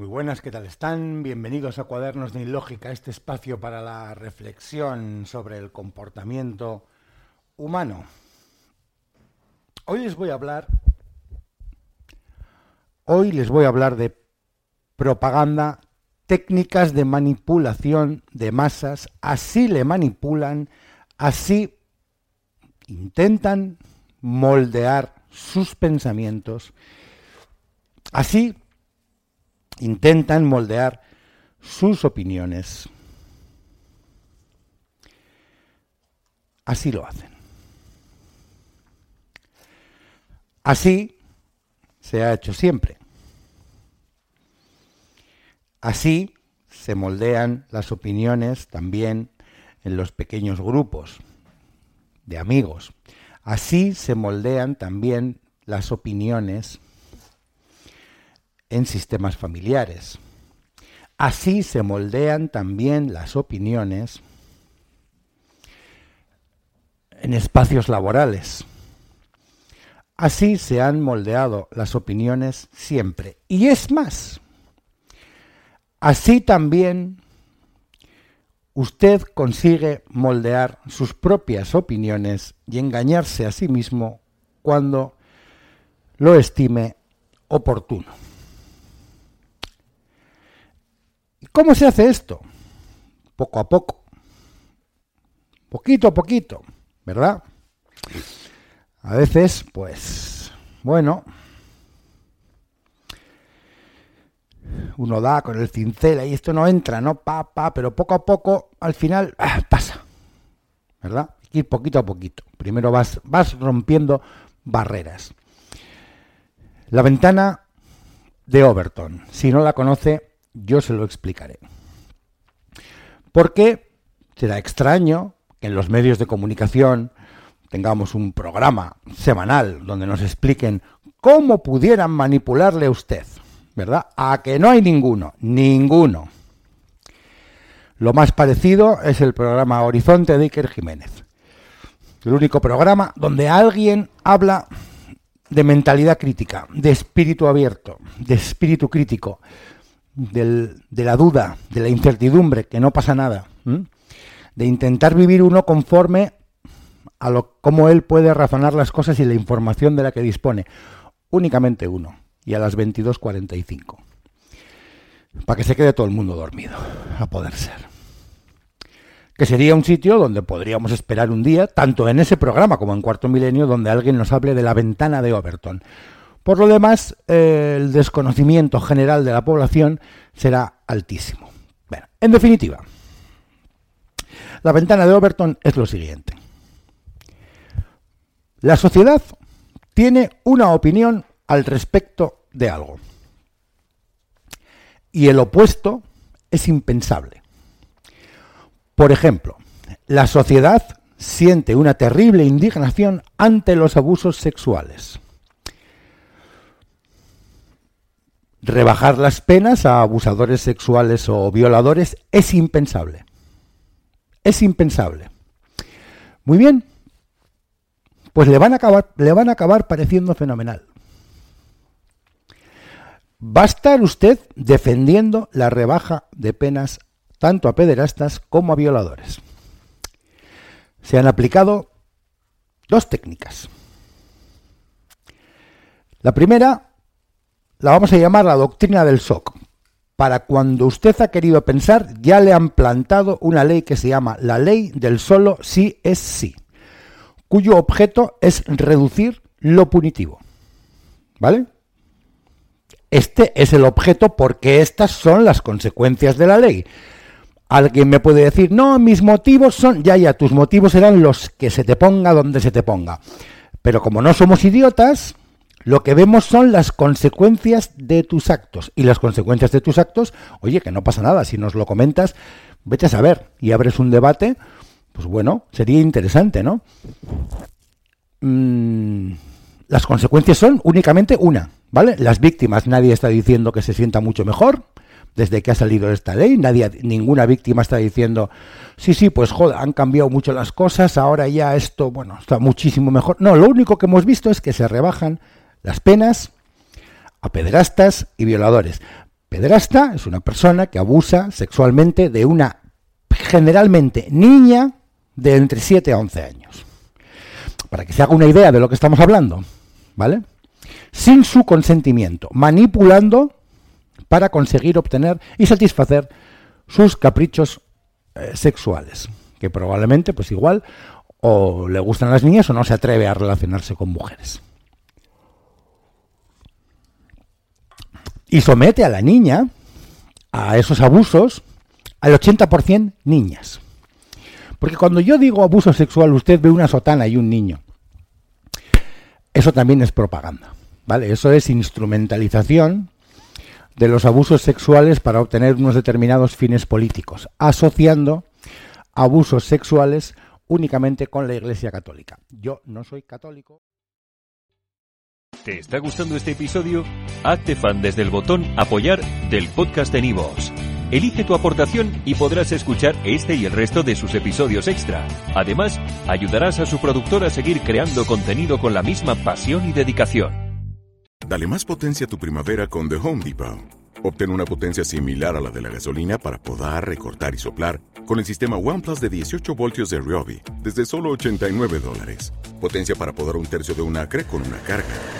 Muy buenas, ¿qué tal están? Bienvenidos a Cuadernos de Ilógica, este espacio para la reflexión sobre el comportamiento humano. Hoy les voy a hablar Hoy les voy a hablar de propaganda, técnicas de manipulación de masas, así le manipulan, así intentan moldear sus pensamientos, así intentan moldear sus opiniones. Así lo hacen. Así se ha hecho siempre. Así se moldean las opiniones también en los pequeños grupos de amigos. Así se moldean también las opiniones en sistemas familiares. Así se moldean también las opiniones en espacios laborales. Así se han moldeado las opiniones siempre. Y es más, así también usted consigue moldear sus propias opiniones y engañarse a sí mismo cuando lo estime oportuno. ¿Cómo se hace esto? Poco a poco. Poquito a poquito, ¿verdad? A veces, pues, bueno, uno da con el cincel y esto no entra, ¿no? Pa, pero poco a poco, al final, ah, pasa, ¿verdad? Hay ir poquito a poquito. Primero vas, vas rompiendo barreras. La ventana de Overton, si no la conoce, yo se lo explicaré. Porque será extraño que en los medios de comunicación tengamos un programa semanal donde nos expliquen cómo pudieran manipularle a usted, ¿verdad? A que no hay ninguno, ninguno. Lo más parecido es el programa Horizonte de Iker Jiménez. El único programa donde alguien habla de mentalidad crítica, de espíritu abierto, de espíritu crítico, de la duda, de la incertidumbre, que no pasa nada, de intentar vivir uno conforme a lo cómo él puede razonar las cosas y la información de la que dispone. Únicamente uno, y a las 22.45. Para que se quede todo el mundo dormido, a poder ser. Que sería un sitio donde podríamos esperar un día, tanto en ese programa como en Cuarto Milenio, donde alguien nos hable de la ventana de Overton. Por lo demás, eh, el desconocimiento general de la población será altísimo. En definitiva, la ventana de Overton es lo siguiente. La sociedad tiene una opinión al respecto de algo. Y el opuesto es impensable. Por ejemplo, la sociedad siente una terrible indignación ante los abusos sexuales. Rebajar las penas a abusadores sexuales o violadores es impensable. Es impensable. Muy bien. pues le van a acabar, le van a acabar pareciendo fenomenal. Va a estar usted defendiendo la rebaja de penas tanto a pederastas como a violadores. Se han aplicado dos técnicas. La primera la vamos a llamar la doctrina del shock. Para cuando usted ha querido pensar, ya le han plantado una ley que se llama la ley del solo sí es sí, cuyo objeto es reducir lo punitivo. ¿Vale? Este es el objeto porque estas son las consecuencias de la ley. Alguien me puede decir, no, mis motivos son, ya, ya, tus motivos serán los que se te ponga donde se te ponga. Pero como no somos idiotas, lo que vemos son las consecuencias de tus actos. Y las consecuencias de tus actos, oye, que no pasa nada, si nos lo comentas, vete a saber y abres un debate, pues bueno, sería interesante, ¿no? Mm, las consecuencias son únicamente una, ¿vale? Las víctimas, nadie está diciendo que se sienta mucho mejor desde que ha salido esta ley, nadie, ninguna víctima está diciendo, sí, sí, pues joder, han cambiado mucho las cosas, ahora ya esto, bueno, está muchísimo mejor. No, lo único que hemos visto es que se rebajan las penas a pederastas y violadores. Pederasta es una persona que abusa sexualmente de una generalmente niña de entre 7 a 11 años. Para que se haga una idea de lo que estamos hablando, ¿vale? Sin su consentimiento, manipulando para conseguir obtener y satisfacer sus caprichos eh, sexuales, que probablemente pues igual o le gustan las niñas o no se atreve a relacionarse con mujeres. Y somete a la niña a esos abusos al 80% niñas. Porque cuando yo digo abuso sexual, usted ve una sotana y un niño. Eso también es propaganda, ¿vale? Eso es instrumentalización de los abusos sexuales para obtener unos determinados fines políticos, asociando abusos sexuales únicamente con la Iglesia Católica. Yo no soy católico. ¿Te está gustando este episodio? Hazte fan desde el botón Apoyar del podcast de Nivos. Elige tu aportación y podrás escuchar este y el resto de sus episodios extra. Además, ayudarás a su productor a seguir creando contenido con la misma pasión y dedicación. Dale más potencia a tu primavera con The Home Depot. Obtén una potencia similar a la de la gasolina para poder recortar y soplar con el sistema OnePlus de 18 voltios de Ryobi desde solo 89 dólares. Potencia para podar un tercio de un acre con una carga.